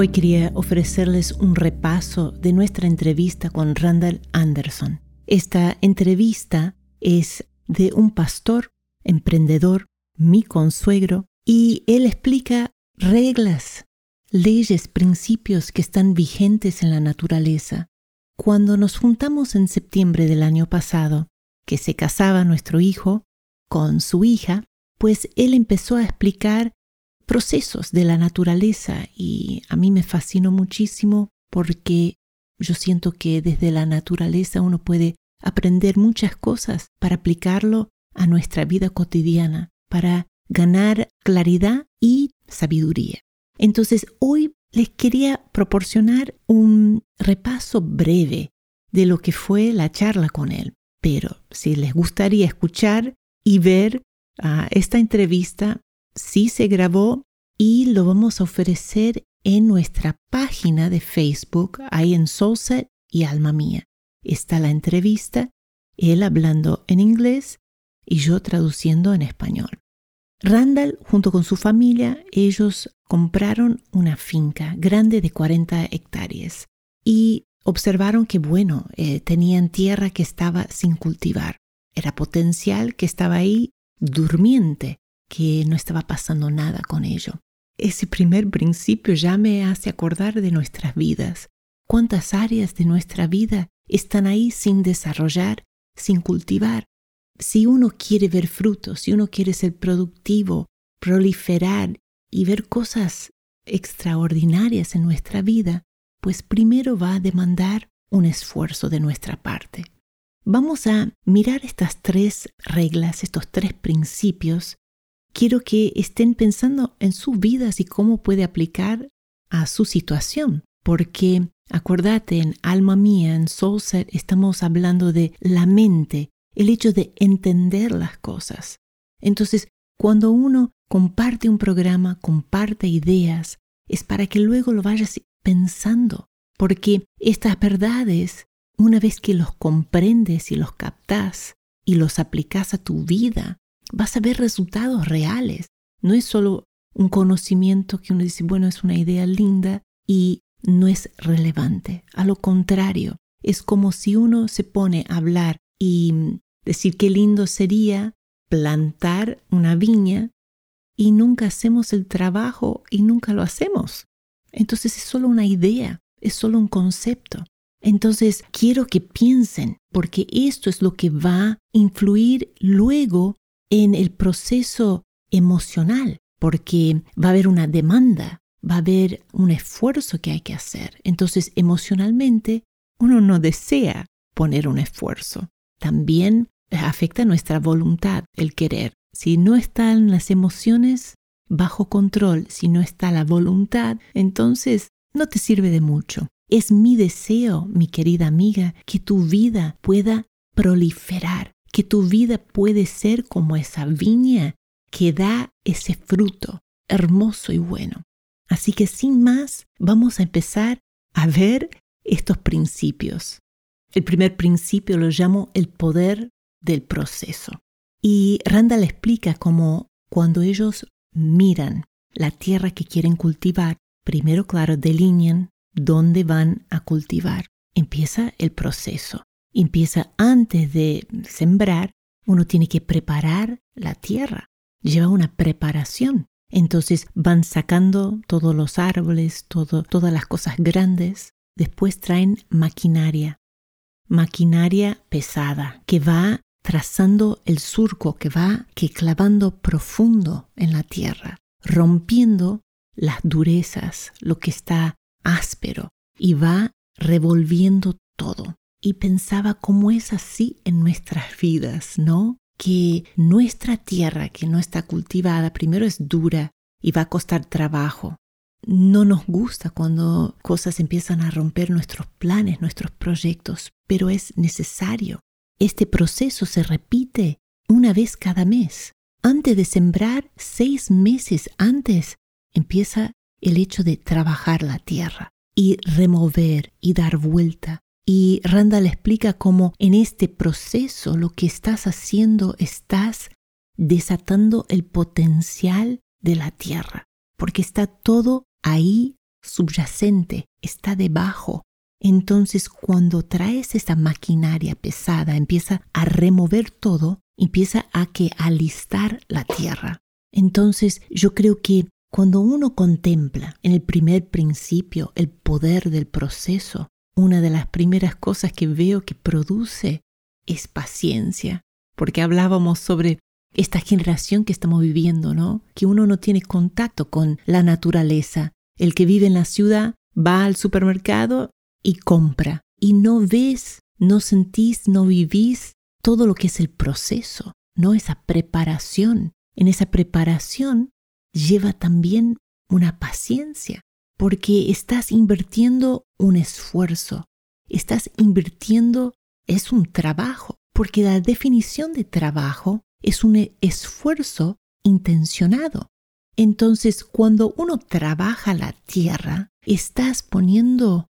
Hoy quería ofrecerles un repaso de nuestra entrevista con Randall Anderson. Esta entrevista es de un pastor, emprendedor, mi consuegro, y él explica reglas, leyes, principios que están vigentes en la naturaleza. Cuando nos juntamos en septiembre del año pasado, que se casaba nuestro hijo con su hija, pues él empezó a explicar procesos de la naturaleza y a mí me fascinó muchísimo porque yo siento que desde la naturaleza uno puede aprender muchas cosas para aplicarlo a nuestra vida cotidiana, para ganar claridad y sabiduría. Entonces, hoy les quería proporcionar un repaso breve de lo que fue la charla con él. Pero si les gustaría escuchar y ver ah, esta entrevista, sí se grabó y lo vamos a ofrecer en nuestra página de Facebook, ahí en Soulset y Alma Mía. Está la entrevista, él hablando en inglés y yo traduciendo en español. Randall, junto con su familia, ellos compraron una finca grande de 40 hectáreas y observaron que, bueno, eh, tenían tierra que estaba sin cultivar. Era potencial que estaba ahí durmiente, que no estaba pasando nada con ello. Ese primer principio ya me hace acordar de nuestras vidas. ¿Cuántas áreas de nuestra vida están ahí sin desarrollar, sin cultivar? Si uno quiere ver frutos, si uno quiere ser productivo, proliferar y ver cosas extraordinarias en nuestra vida, pues primero va a demandar un esfuerzo de nuestra parte. Vamos a mirar estas tres reglas, estos tres principios. Quiero que estén pensando en sus vidas y cómo puede aplicar a su situación, porque acuérdate, en Alma Mía, en Soulset, estamos hablando de la mente, el hecho de entender las cosas. Entonces, cuando uno comparte un programa, comparte ideas, es para que luego lo vayas pensando, porque estas verdades, una vez que los comprendes y los captas y los aplicas a tu vida, vas a ver resultados reales. No es solo un conocimiento que uno dice, bueno, es una idea linda y no es relevante. A lo contrario, es como si uno se pone a hablar y decir qué lindo sería plantar una viña y nunca hacemos el trabajo y nunca lo hacemos. Entonces es solo una idea, es solo un concepto. Entonces quiero que piensen, porque esto es lo que va a influir luego en el proceso emocional, porque va a haber una demanda, va a haber un esfuerzo que hay que hacer. Entonces emocionalmente uno no desea poner un esfuerzo. También afecta nuestra voluntad, el querer. Si no están las emociones bajo control, si no está la voluntad, entonces no te sirve de mucho. Es mi deseo, mi querida amiga, que tu vida pueda proliferar, que tu vida puede ser como esa viña que da ese fruto hermoso y bueno. Así que sin más, vamos a empezar a ver estos principios. El primer principio lo llamo el poder del proceso. Y Randall explica cómo cuando ellos miran la tierra que quieren cultivar, primero, claro, delinean dónde van a cultivar. Empieza el proceso. Empieza antes de sembrar, uno tiene que preparar la tierra. Lleva una preparación. Entonces van sacando todos los árboles, todas las cosas grandes. Después traen maquinaria. Maquinaria pesada que va trazando el surco que va que clavando profundo en la tierra, rompiendo las durezas, lo que está áspero, y va revolviendo todo. Y pensaba cómo es así en nuestras vidas, ¿no? que nuestra tierra que no está cultivada primero es dura y va a costar trabajo. No nos gusta cuando cosas empiezan a romper nuestros planes, nuestros proyectos, pero es necesario. Este proceso se repite una vez cada mes. Antes de sembrar, seis meses antes, empieza el hecho de trabajar la tierra y remover y dar vuelta. Y Randall explica cómo en este proceso lo que estás haciendo estás desatando el potencial de la tierra, porque está todo ahí subyacente, está debajo. Entonces cuando traes esta maquinaria pesada, empieza a remover todo, empieza a que alistar la tierra. Entonces yo creo que cuando uno contempla en el primer principio el poder del proceso, una de las primeras cosas que veo que produce es paciencia, porque hablábamos sobre esta generación que estamos viviendo, ¿no? Que uno no tiene contacto con la naturaleza. El que vive en la ciudad va al supermercado y compra. Y no ves, no sentís, no vivís todo lo que es el proceso, no esa preparación. En esa preparación lleva también una paciencia, porque estás invirtiendo un esfuerzo, estás invirtiendo, es un trabajo, porque la definición de trabajo es un esfuerzo intencionado. Entonces, cuando uno trabaja la tierra, estás poniendo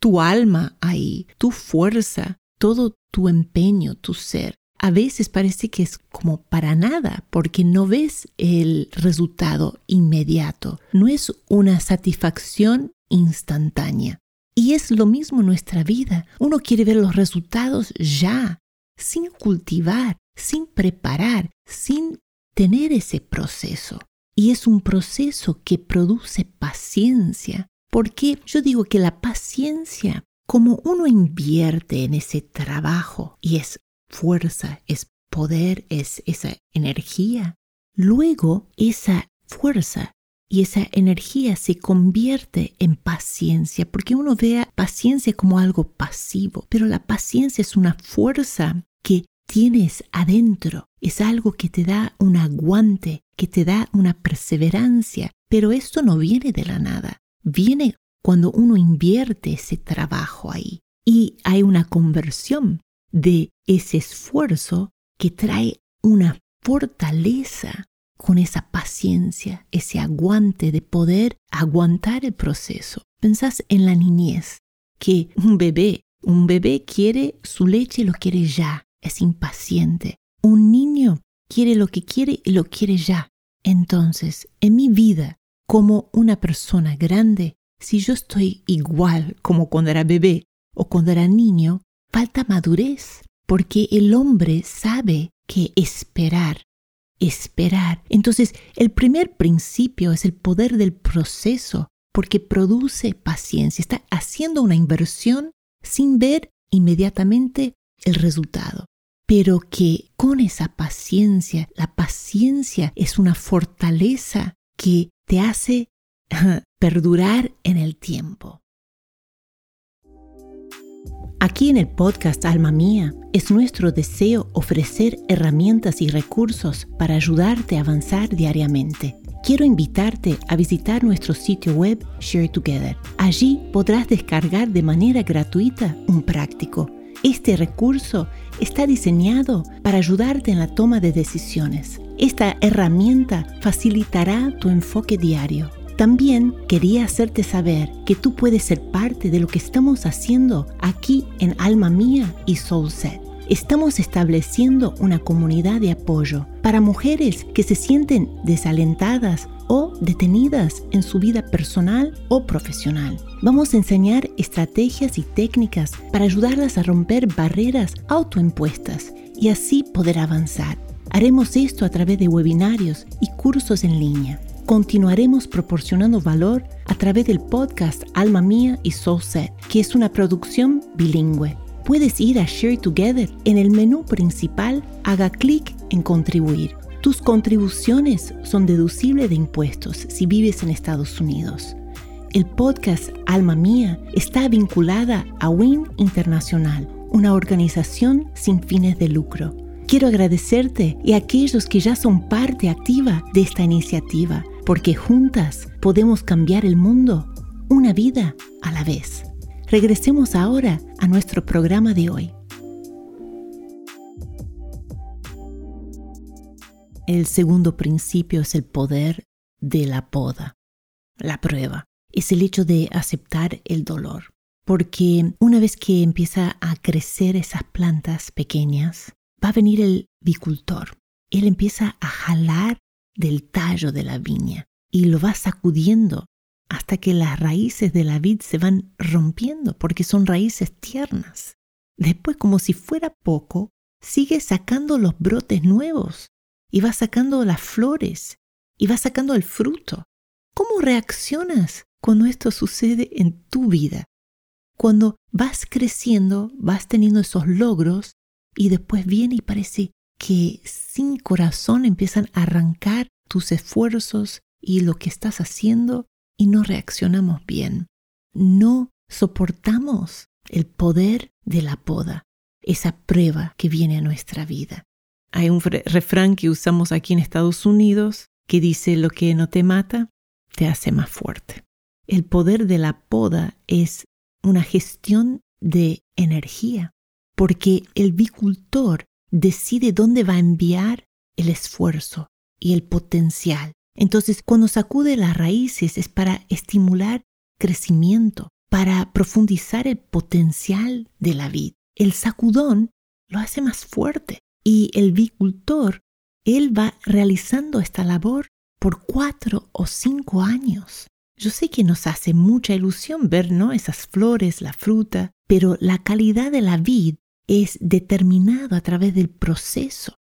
tu alma ahí, tu fuerza, todo tu empeño, tu ser a veces parece que es como para nada, porque no ves el resultado inmediato, no es una satisfacción instantánea. Y es lo mismo en nuestra vida. Uno quiere ver los resultados ya, sin cultivar, sin preparar, sin tener ese proceso. Y es un proceso que produce paciencia, porque yo digo que la paciencia, como uno invierte en ese trabajo y es fuerza, es poder, es esa energía. Luego esa fuerza y esa energía se convierte en paciencia, porque uno ve paciencia como algo pasivo, pero la paciencia es una fuerza que tienes adentro, es algo que te da un aguante, que te da una perseverancia, pero esto no viene de la nada, viene cuando uno invierte ese trabajo ahí y hay una conversión de ese esfuerzo que trae una fortaleza con esa paciencia, ese aguante de poder aguantar el proceso. Pensás en la niñez, que un bebé, un bebé quiere su leche y lo quiere ya, es impaciente. Un niño quiere lo que quiere y lo quiere ya. Entonces, en mi vida, como una persona grande, si yo estoy igual como cuando era bebé o cuando era niño, falta madurez, porque el hombre sabe que esperar, esperar. Entonces, el primer principio es el poder del proceso, porque produce paciencia, está haciendo una inversión sin ver inmediatamente el resultado. Pero que con esa paciencia, la paciencia es una fortaleza que te hace perdurar en el tiempo. Aquí en el podcast Alma Mía es nuestro deseo ofrecer herramientas y recursos para ayudarte a avanzar diariamente. Quiero invitarte a visitar nuestro sitio web Share Together. Allí podrás descargar de manera gratuita un práctico. Este recurso está diseñado para ayudarte en la toma de decisiones. Esta herramienta facilitará tu enfoque diario también quería hacerte saber que tú puedes ser parte de lo que estamos haciendo aquí en Alma Mía y Soulset. Estamos estableciendo una comunidad de apoyo para mujeres que se sienten desalentadas o detenidas en su vida personal o profesional. Vamos a enseñar estrategias y técnicas para ayudarlas a romper barreras autoimpuestas y así poder avanzar. Haremos esto a través de webinarios y cursos en línea continuaremos proporcionando valor a través del podcast Alma Mía y Soulset, que es una producción bilingüe. Puedes ir a Share Together en el menú principal, haga clic en contribuir. Tus contribuciones son deducibles de impuestos si vives en Estados Unidos. El podcast Alma Mía está vinculada a WIN Internacional, una organización sin fines de lucro Quiero agradecerte y a aquellos que ya son parte activa de esta iniciativa, porque juntas podemos cambiar el mundo una vida a la vez. Regresemos ahora a nuestro programa de hoy. El segundo principio es el poder de la poda, la prueba. Es el hecho de aceptar el dolor. Porque una vez que empieza a crecer esas plantas pequeñas, va a venir el bicultor. Él empieza a jalar del tallo de la viña y lo va sacudiendo hasta que las raíces de la vid se van rompiendo porque son raíces tiernas. Después, como si fuera poco, sigue sacando los brotes nuevos y va sacando las flores y va sacando el fruto. ¿Cómo reaccionas cuando esto sucede en tu vida? Cuando vas creciendo, vas teniendo esos logros y después viene y parece que sin corazón empiezan a arrancar tus esfuerzos y lo que estás haciendo y no reaccionamos bien. No soportamos el poder de la poda, esa prueba que viene a nuestra vida. Hay un refrán que usamos aquí en Estados Unidos que dice lo que no te mata te hace más fuerte. El poder de la poda es una gestión de energía, porque el bicultor decide dónde va a enviar el esfuerzo y el potencial. Entonces, cuando sacude las raíces es para estimular crecimiento, para profundizar el potencial de la vid. El sacudón lo hace más fuerte y el bicultor, él va realizando esta labor por cuatro o cinco años. Yo sé que nos hace mucha ilusión ver ¿no? esas flores, la fruta, pero la calidad de la vid es determinada a través del proceso,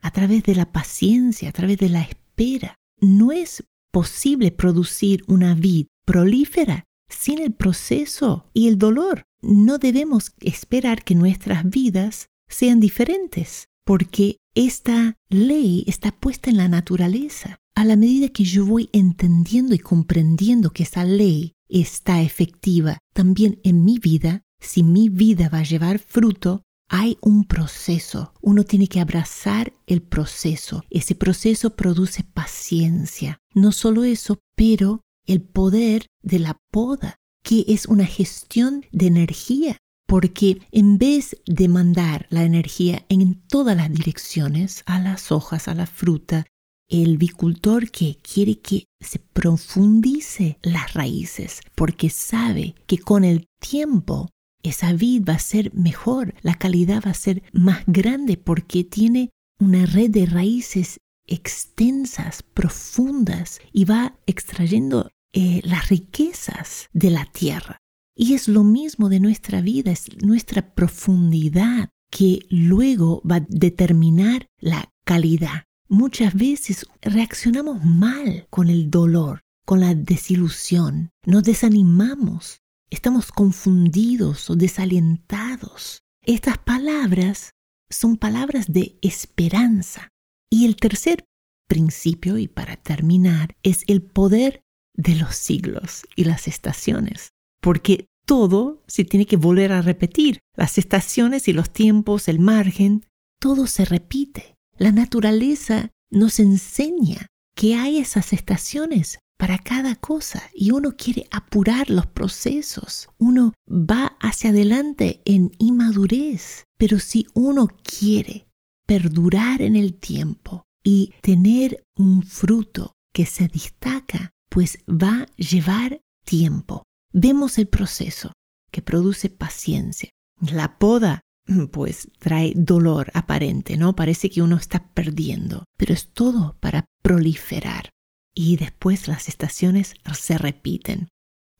a través de la paciencia, a través de la espera. No es posible producir una vid prolífera sin el proceso y el dolor. No debemos esperar que nuestras vidas sean diferentes porque esta ley está puesta en la naturaleza. A la medida que yo voy entendiendo y comprendiendo que esa ley está efectiva también en mi vida, si mi vida va a llevar fruto, hay un proceso. Uno tiene que abrazar el proceso. Ese proceso produce paciencia. No solo eso, pero el poder de la poda, que es una gestión de energía porque en vez de mandar la energía en todas las direcciones, a las hojas, a la fruta, el bicultor que quiere que se profundice las raíces, porque sabe que con el tiempo esa vid va a ser mejor, la calidad va a ser más grande porque tiene una red de raíces extensas, profundas y va extrayendo eh, las riquezas de la tierra. Y es lo mismo de nuestra vida, es nuestra profundidad que luego va a determinar la calidad. Muchas veces reaccionamos mal con el dolor, con la desilusión, nos desanimamos, estamos confundidos o desalentados. Estas palabras son palabras de esperanza. Y el tercer principio, y para terminar, es el poder de los siglos y las estaciones porque todo se tiene que volver a repetir. Las estaciones y los tiempos, el margen, todo se repite. La naturaleza nos enseña que hay esas estaciones para cada cosa y uno quiere apurar los procesos. Uno va hacia adelante en inmadurez, pero si uno quiere perdurar en el tiempo y tener un fruto que se destaca, pues va a llevar tiempo. Vemos el proceso que produce paciencia. La poda, pues trae dolor aparente, ¿no? Parece que uno está perdiendo, pero es todo para proliferar. Y después las estaciones se repiten.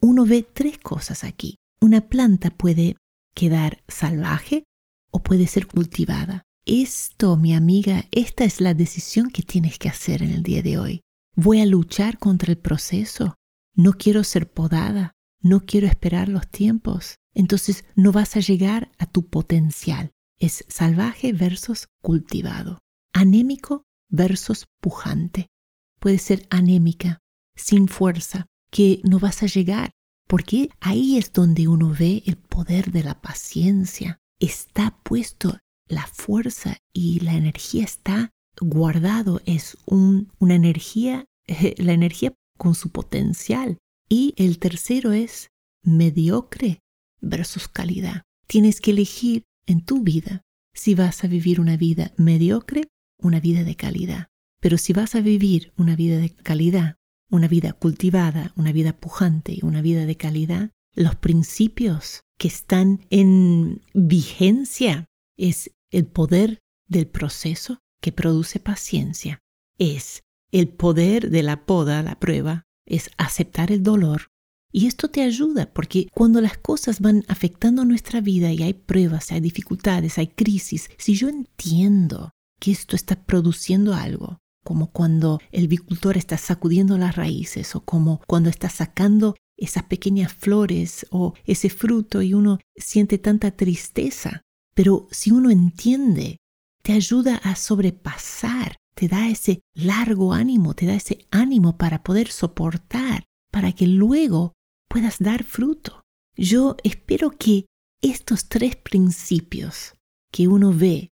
Uno ve tres cosas aquí. Una planta puede quedar salvaje o puede ser cultivada. Esto, mi amiga, esta es la decisión que tienes que hacer en el día de hoy. ¿Voy a luchar contra el proceso? ¿No quiero ser podada? no quiero esperar los tiempos, entonces no vas a llegar a tu potencial. Es salvaje versus cultivado. Anémico versus pujante. Puede ser anémica, sin fuerza, que no vas a llegar, porque ahí es donde uno ve el poder de la paciencia. Está puesto la fuerza y la energía está guardado, es una energía, la energía con su potencial. Y el tercero es mediocre versus calidad. Tienes que elegir en tu vida si vas a vivir una vida mediocre, una vida de calidad. Pero si vas a vivir una vida de calidad, una vida cultivada, una vida pujante, una vida de calidad, los principios que están en vigencia es el poder del proceso que produce paciencia, es el poder de la poda, la prueba, es aceptar el dolor. Y esto te ayuda porque cuando las cosas van afectando nuestra vida y hay pruebas, hay dificultades, hay crisis, si yo entiendo que esto está produciendo algo, como cuando el bicultor está sacudiendo las raíces o como cuando está sacando esas pequeñas flores o ese fruto y uno siente tanta tristeza. Pero si uno entiende, te ayuda a sobrepasar, te da ese largo ánimo, te da ese ánimo para poder soportar, para que luego puedas dar fruto. Yo espero que estos tres principios que uno ve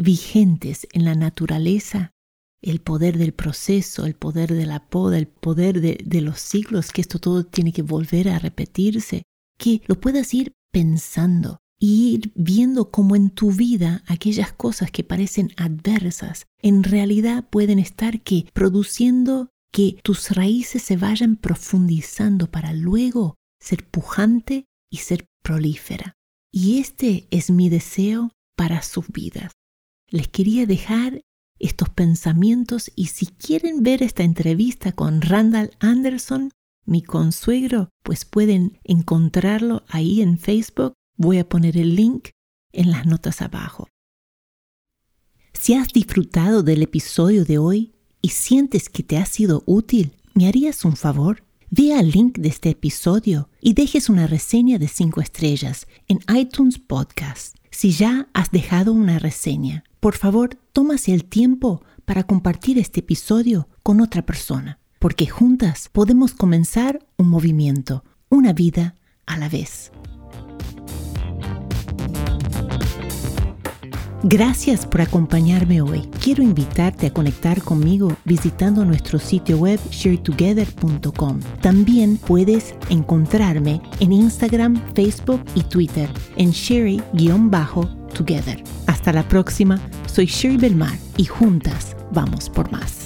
vigentes en la naturaleza el poder del proceso, el poder de la poda, el poder de, de, los siglos, que esto todo tiene que volver a repetirse, que lo puedas ir pensando y ir viendo cómo en tu vida aquellas cosas que parecen adversas en realidad pueden estar que produciendo que tus raíces se vayan profundizando para luego ser pujante y ser prolífera. Y este es mi deseo para sus vidas. Les quería dejar estos pensamientos y si quieren ver esta entrevista con Randall Anderson, mi consuegro, pues pueden encontrarlo ahí en Facebook. Voy a poner el link en las notas abajo. Si has disfrutado del episodio de hoy y sientes que te ha sido útil, ¿me harías un favor? Ve al link de este episodio y dejes una reseña de 5 estrellas en iTunes Podcast. Si ya has dejado una reseña, por favor, tómase el tiempo para compartir este episodio con otra persona, porque juntas podemos comenzar un movimiento, una vida a la vez. Gracias por acompañarme hoy. Quiero invitarte a conectar conmigo visitando nuestro sitio web sharetogether.com. También puedes encontrarme en Instagram, Facebook y Twitter en Hasta la próxima, soy Sherry Belmar y juntas vamos por más.